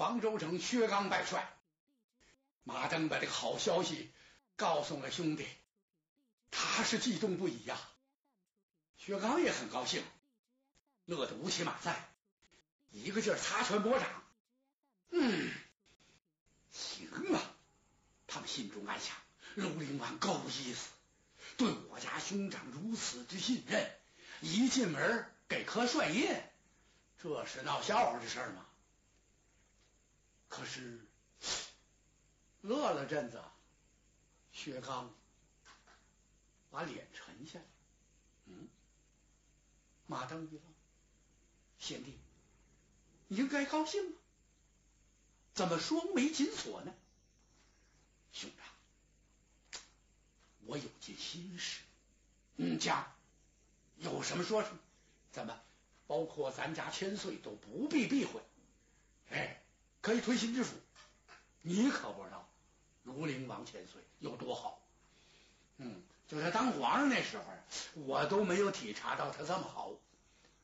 方舟城薛刚拜帅。马登把这个好消息告诉了兄弟，他是激动不已呀。薛刚也很高兴，乐得乌起马赛，一个劲儿擦拳拨掌。嗯，行啊！他们心中暗想：卢陵王够意思，对我家兄长如此之信任，一进门给颗帅印，这是闹笑话的事吗？可是。乐了阵子，薛刚把脸沉下来。嗯，马登一愣：“贤弟，你应该高兴啊，怎么双眉紧锁呢？”兄长，我有件心事。嗯，讲，有什么说什么。怎么，包括咱家千岁都不必避讳。哎，可以推心置腹。你可不知道。庐陵王千岁有多好？嗯，就他当皇上那时候，我都没有体察到他这么好。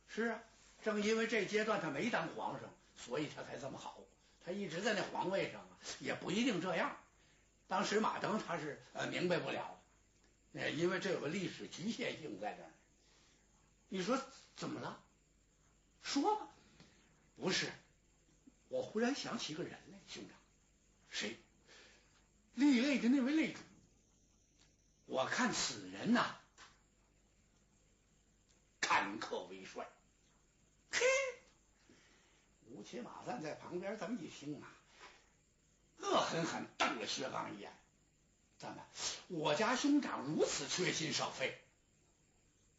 是啊，正因为这阶段他没当皇上，所以他才这么好。他一直在那皇位上啊，也不一定这样。当时马登他是呃明白不了，呃，因为这有个历史局限性在这。你说怎么了？说吧。不是，我忽然想起一个人来，兄长，谁？立擂的那位擂主，我看此人呐，坎坷为帅。嘿，吴起马赞在旁边这么一听啊，恶狠狠瞪了薛刚一眼。怎么，我家兄长如此缺心少肺，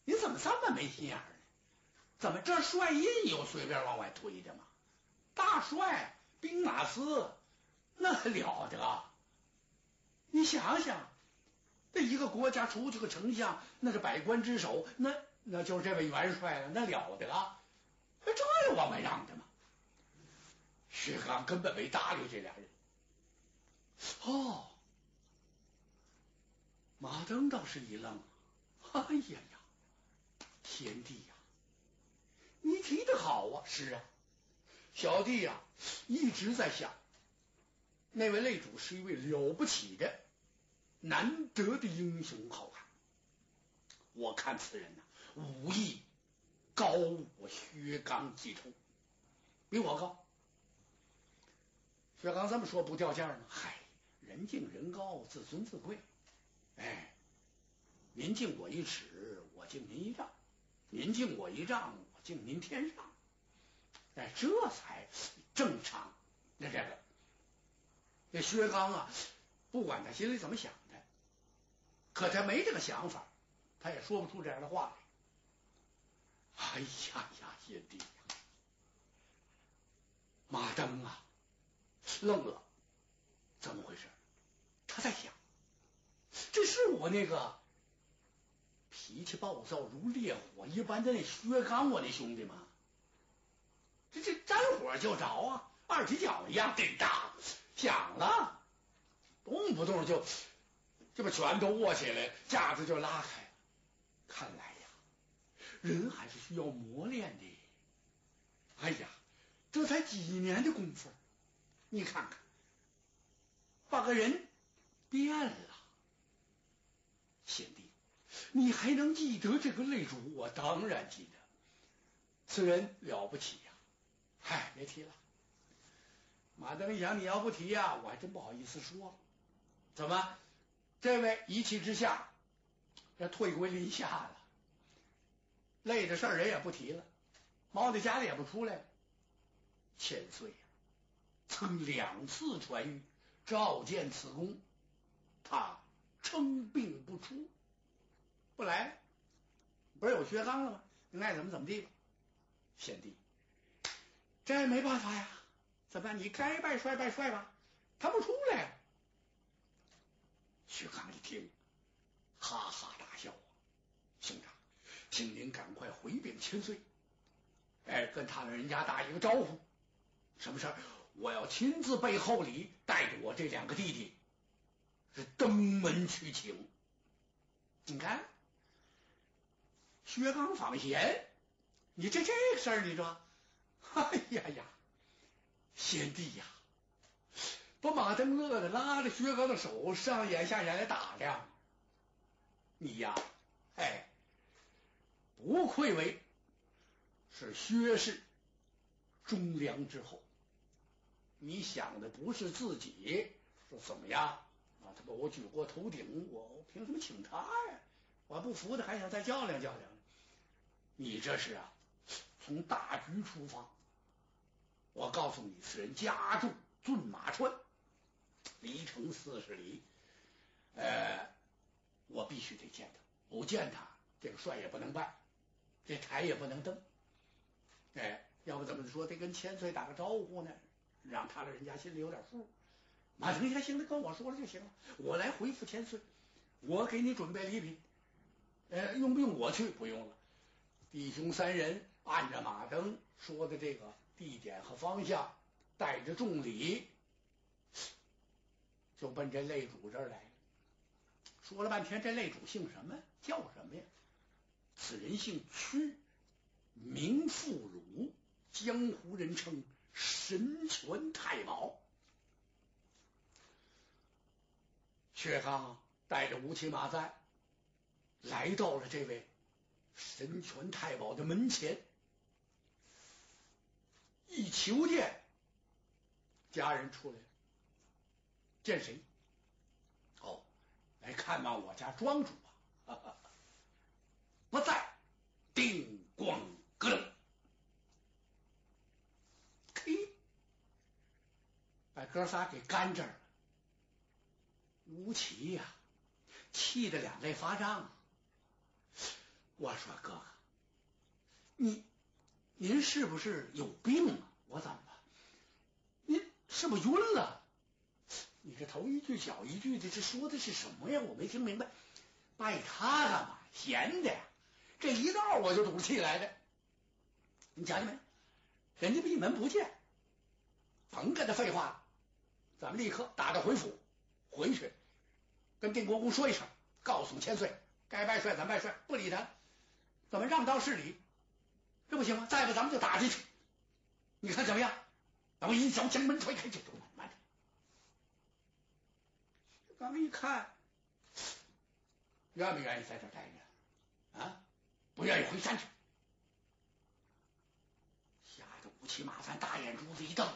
你怎么这么没心眼呢？怎么这帅印有随便往外推的吗？大帅兵马司，那还了得！你想想，这一个国家出去个丞相，那是百官之首，那那就是这位元帅了，那了得！这有往外让的吗？薛刚根本没搭理这俩人。哦，马登倒是一愣，哎呀呀，天帝呀，你提的好啊！是啊，小弟呀一直在想。那位擂主是一位了不起的、难得的英雄好汉。我看此人呐，武艺高我薛刚几筹，比我高。薛刚这么说不掉价吗？嗨，人敬人高，自尊自贵。哎，您敬我一尺，我敬您一丈；您敬我一丈，我敬您天上。哎，这才正常。那这个。这薛刚啊，不管他心里怎么想的，可他没这个想法，他也说不出这样的话来。哎呀呀，贤弟呀，马登啊，愣了，怎么回事？他在想，这是我那个脾气暴躁如烈火一般的那薛刚，我那兄弟吗？这这沾火就着啊，二踢脚一样，叮当响了，动不动就就把拳头握起来，架子就拉开了。看来呀，人还是需要磨练的。哎呀，这才几年的功夫，你看看，把个人变了。贤弟，你还能记得这个擂主？我当然记得，此人了不起呀。嗨，别提了。马登一想，你要不提呀，我还真不好意思说。怎么，这位一气之下，要退归林下了，累的事儿人也不提了，猫在家里也不出来了。千岁呀，曾两次传谕召见此公，他称病不出，不来，不是有薛刚了吗？你爱怎么怎么地吧，贤弟，这没办法呀。怎么？你该拜帅拜帅吧，他不出来。薛刚一听，哈哈大笑啊！兄长，请您赶快回禀千岁，哎，跟他老人家打一个招呼。什么事儿？我要亲自备厚礼，带着我这两个弟弟是登门去请。你看，薛刚访贤，你这这个事儿，你说，哎呀呀！贤弟呀！把马登乐的拉着薛刚的手上眼下眼来打量，你呀，哎，不愧为是薛氏忠良之后。你想的不是自己说怎么样啊？他把我举过头顶，我凭什么请他呀？我不服的还想再较量较量。你这是啊，从大局出发。我告诉你，此人家住骏马川。离城四十里，呃，我必须得见他，不见他，这个帅也不能拜，这台也不能登，哎，要不怎么说得跟千岁打个招呼呢？让他老人家心里有点数。马丞相行，他跟我说了就行了，我来回复千岁，我给你准备礼品，呃，用不用我去？不用了，弟兄三人按着马登说的这个地点和方向，带着重礼。就奔这擂主这儿来，说了半天，这擂主姓什么？叫什么呀？此人姓屈，名富汝，江湖人称神拳太保。薛刚带着乌骑马簪来到了这位神拳太保的门前，一求见，家人出来。见谁？哦，来看望我家庄主啊！不在，叮咣咯噔，嘿，把哥仨给干这儿了。吴奇呀，气得两肋发胀。我说哥哥，你您是不是有病啊？我怎么了？您是不是晕了？你这头一句脚一句的，这说的是什么呀？我没听明白。拜他干嘛？闲的呀！这一道我就赌气来的。你瞧见没？人家闭门不见，甭跟他废话。咱们立刻打道回府，回去跟定国公说一声，告诉千岁，该拜帅咱拜帅，不理他。怎么让道是礼？这不行吗？再不咱们就打进去。你看怎么样？等我一脚将门踹开，就走。刚一看，愿不愿意在这待着？啊，不愿意回山去。吓得乌漆马三大眼珠子一瞪，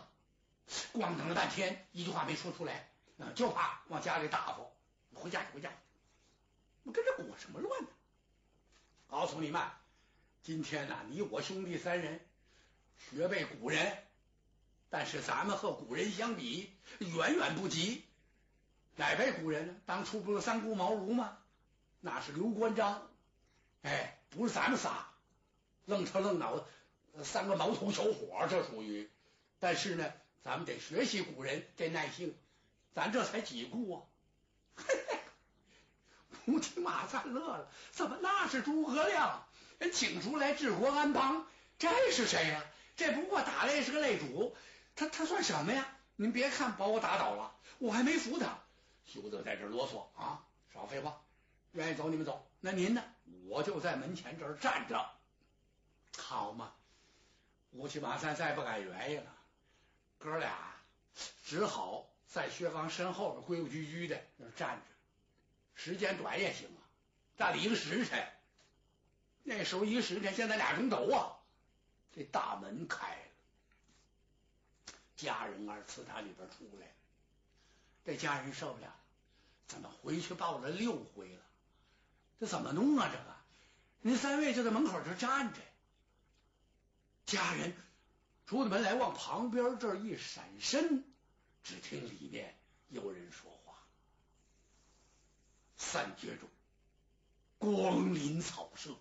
光等了半天，一句话没说出来，就怕往家里打发。回家去，回家。我跟这裹什么乱呢？告诉你们，今天呢，你我兄弟三人学背古人，但是咱们和古人相比，远远不及。哪位古人呢？当初不是三顾茅庐吗？那是刘关张，哎，不是咱们仨，愣头愣脑三个毛头小伙，这属于。但是呢，咱们得学习古人这耐性，咱这才几顾啊！嘿嘿，吴起马赞乐了，怎么那是诸葛亮？人请出来治国安邦，这是谁呀？这不过打擂是个擂主，他他算什么呀？您别看把我打倒了，我还没服他。休得在这啰嗦啊！少废话，愿意走你们走。那您呢？我就在门前这儿站着，好嘛？乌七马三再不敢原意了，哥俩只好在薛刚身后边规规矩矩的那站着。时间短也行啊，站了一个时辰。那时候一时辰，现在俩钟头啊。这大门开了，家人二次他里边出来了。这家人受不了。怎么回去报了六回了？这怎么弄啊？这个，您三位就在门口这站着。家人出了门来，往旁边这一闪身，只听里面有人说话：“三绝中，光临草舍，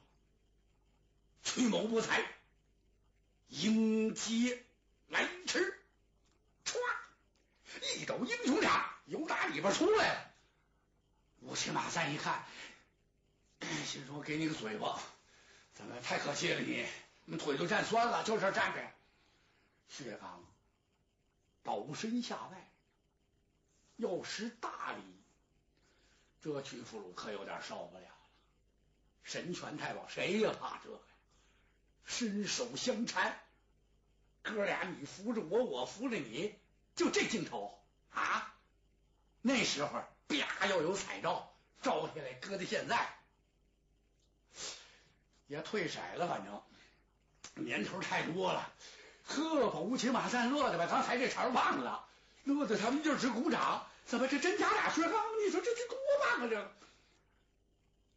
曲某不才，迎接来迟。”唰，一抖英雄掌，由打里边出来了。乌漆马三一看，心说：“给你个嘴巴，怎么太可惜了你？你腿都站酸了，就这站着。”薛刚倒身下拜，要施大礼。这屈福禄可有点受不了了。神拳太保谁也怕这？伸手相搀，哥俩你扶着我，我扶着你，就这镜头啊！那时候啪要有彩照照下来，搁到现在也退色了，反正年头太多了。呵，把乌骑马战乐的吧，刚才这茬忘了，乐的他们就直鼓掌。怎么这真假俩薛刚？你说这这多棒啊！这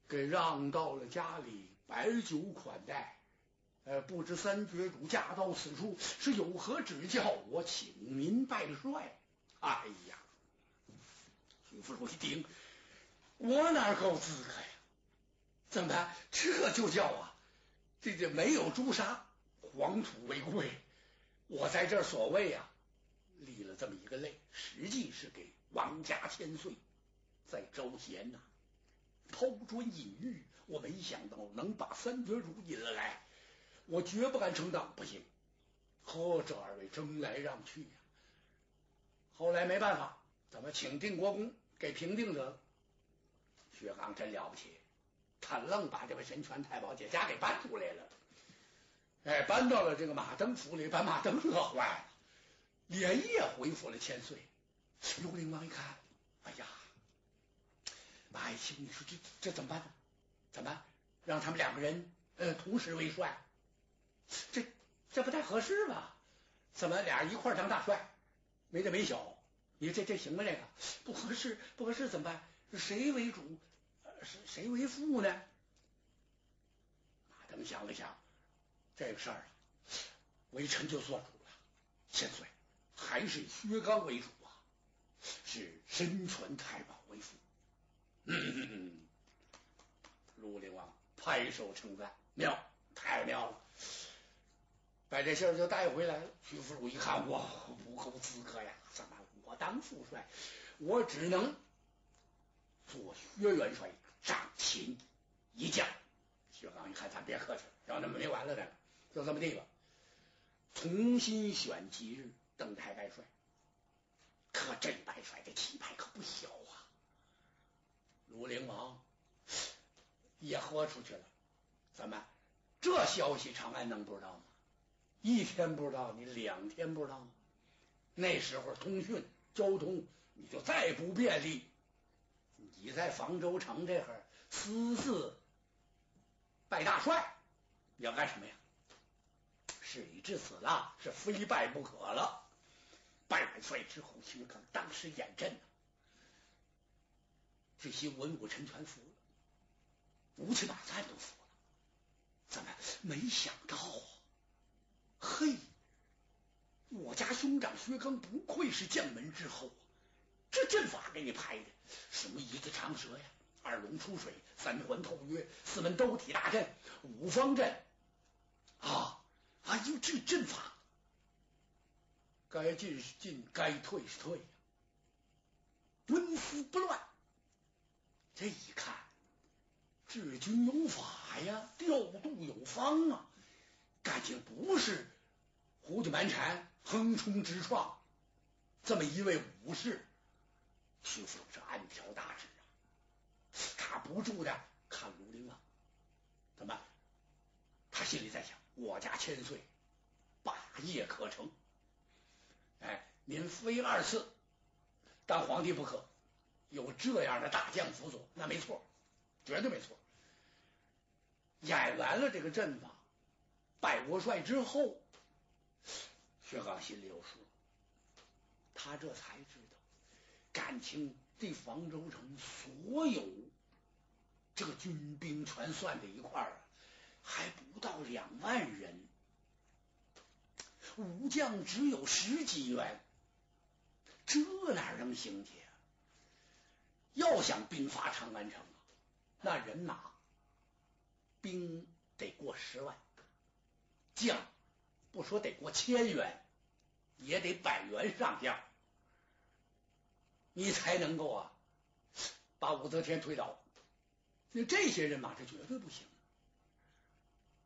给让到了家里，摆酒款待。呃，不知三绝主驾到此处是有何指教？我请您拜帅。哎呀，徐福禄一听，我哪够资格呀？怎么这就叫啊？这这没有诛杀，黄土为贵。我在这所谓啊，立了这么一个类，实际是给王家千岁在招贤呐，抛砖引玉。我没想到能把三绝主引了来。我绝不敢承当，不行！呵，这二位争来让去呀。后来没办法，怎么请定国公给平定得了？薛刚真了不起，他愣把这位神权太保解家给搬出来了。哎，搬到了这个马登府里，把马登乐坏了，连夜回府了千岁。幽灵王一看，哎呀，马爱卿，你说这这怎么办呢？怎么办让他们两个人呃同时为帅？这这不太合适吧？怎么俩人一块当大帅？没大没小，你这这行吗？这个不合适，不合适怎么办？谁为主？谁谁为副呢？马登想了想，这个事儿啊，微臣就做主了。千岁，还是薛刚为主啊，是身传太保为父。嗯，庐陵王拍手称赞，妙，太妙了。把这信儿就带回来了。徐福禄一看，我不够资格呀！怎么我当副帅，我只能做薛元帅掌秦一将。薛刚一看，咱别客气了，让他们没完了的，就这么地吧。重新选吉日登台拜帅。可这拜帅这气派可不小啊！庐陵王也豁出去了。怎么这消息长安能不知道吗？一天不知道，你两天不知道。那时候通讯交通你就再不便利，你在房州城这会儿私自拜大帅，你要干什么呀？事已至此了，是非拜不可了。拜完帅之后，薛刚当时眼震，这些文武臣全服了，吴起马赞都服了。怎么没想到啊？嘿，我家兄长薛刚不愧是将门之后，这阵法给你排的，什么一字长蛇呀，二龙出水，三环透约，四门兜体大阵，五方阵啊！哎呦，这阵法，该进是进，该退是退呀，纹丝不乱。这一看，治军有法呀，调度有方啊，感情不是。胡搅蛮缠、横冲直撞，这么一位武士，徐福是暗挑大指啊！他不住的看卢陵啊，怎么？他心里在想：我家千岁霸业可成，哎，您非二次当皇帝不可。有这样的大将辅佐，那没错，绝对没错。演完了这个阵法，拜过帅之后。薛刚心里有数，他这才知道，感情这房州城所有这个军兵全算在一块儿，还不到两万人，武将只有十几员，这哪能行去？要想兵发长安城啊，那人马兵得过十万，将不说得过千员。也得百元上将，你才能够啊把武则天推倒。那这些人马是绝对不行。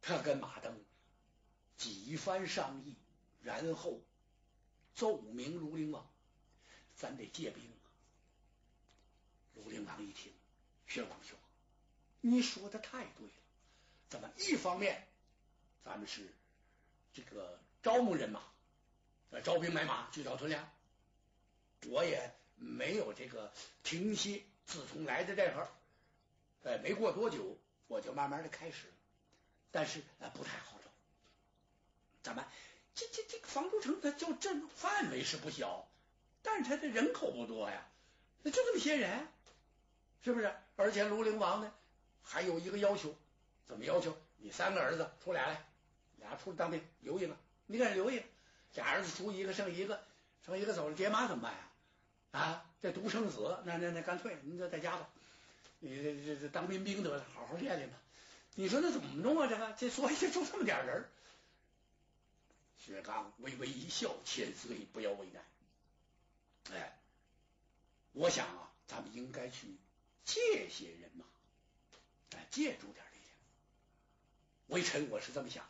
他跟马登几番商议，然后奏明庐陵王，咱得借兵。庐陵王一听，薛王兄，你说的太对了。怎么一方面咱们是这个？招募人马，招兵买马，聚到屯粮。我也没有这个停歇。自从来的这会儿，呃，没过多久，我就慢慢的开始。但是呃，不太好找。怎么？这这这个房州城，它就这范围是不小，但是它的人口不多呀，那就这么些人，是不是？而且庐陵王呢，还有一个要求，怎么要求？你三个儿子出俩来，俩出来当兵，留一个，你给留一个，俩儿子出一个剩一个，剩一个走了，爹妈怎么办呀？啊，这独生子，那那那干脆，你就在家吧，你这这这当民兵得了，好好练练吧。你说那怎么弄啊？这个，这所以就这么点人。薛刚微微一笑，千岁不要为难。哎，我想啊，咱们应该去借些人马，哎，借助点力量。微臣我是这么想的，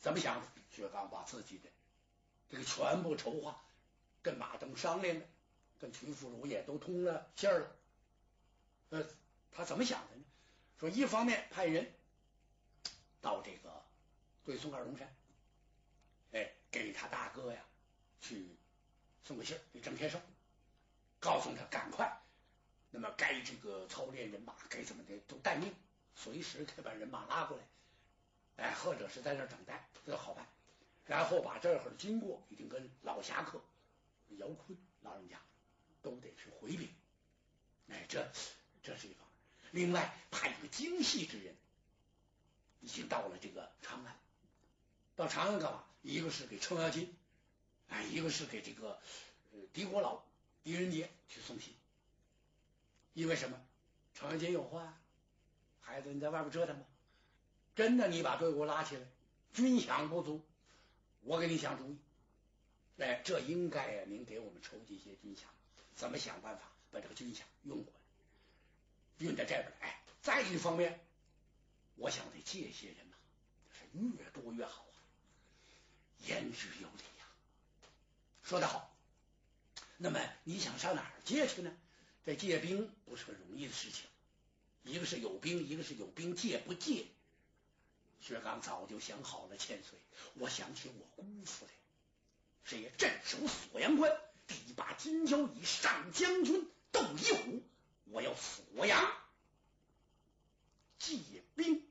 怎么想的？薛刚把自己的这个全部筹划跟马登商量了，跟徐福如也都通了信儿了。呃，他怎么想的呢？说一方面派人。到这个对宋二龙山，哎，给他大哥呀去送个信儿给郑天寿，告诉他赶快，那么该这个操练人马，该怎么的都待命，随时可以把人马拉过来，哎，或者是在这等待，这好办。然后把这会儿的经过已经跟老侠客姚坤老人家都得去回禀，哎，这这是一方面。另外派一个精细之人。已经到了这个长安，到长安干嘛？一个是给程咬金，哎，一个是给这个呃狄国老狄仁杰去送信。因为什么？程咬金有话，孩子你在外边折腾吧，真的你把队伍拉起来，军饷不足，我给你想主意。哎，这应该呀，您给我们筹集一些军饷，怎么想办法把这个军饷运过来，运到这边来？再一方面。我想得借些人嘛，是越多越好啊，言之有理呀。说得好。那么你想上哪儿借去呢？这借兵不是个容易的事情，一个是有兵，一个是有兵借不借。薛刚早就想好了，千岁，我想起我姑父来，谁也？镇守锁阳关，第一把金交椅上将军窦一虎，我要锁阳。借兵。